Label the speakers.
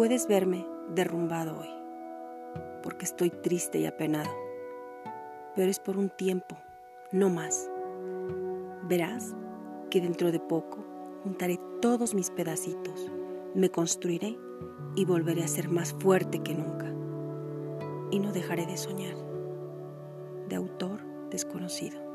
Speaker 1: Puedes verme derrumbado hoy, porque estoy triste y apenado, pero es por un tiempo, no más. Verás que dentro de poco juntaré todos mis pedacitos, me construiré y volveré a ser más fuerte que nunca. Y no dejaré de soñar. De autor desconocido.